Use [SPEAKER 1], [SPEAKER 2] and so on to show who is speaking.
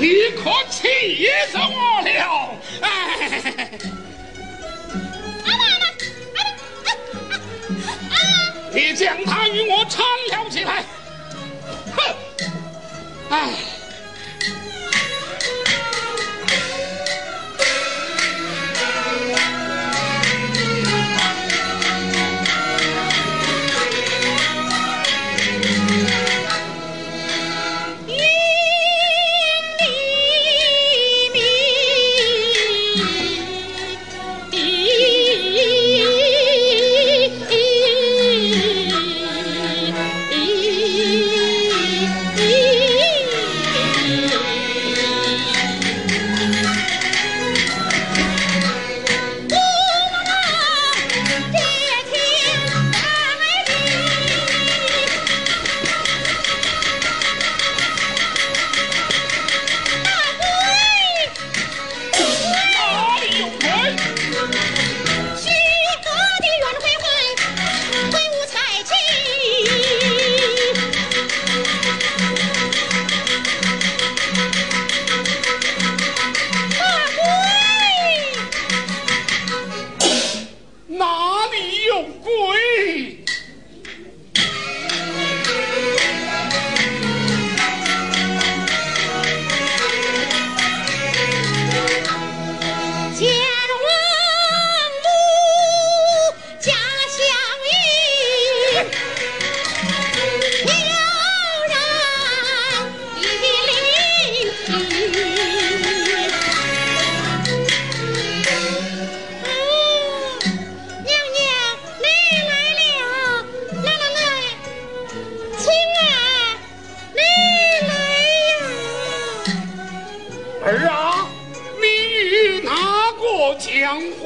[SPEAKER 1] 你可气死我了，哎，你将他与我畅聊起来。
[SPEAKER 2] 你。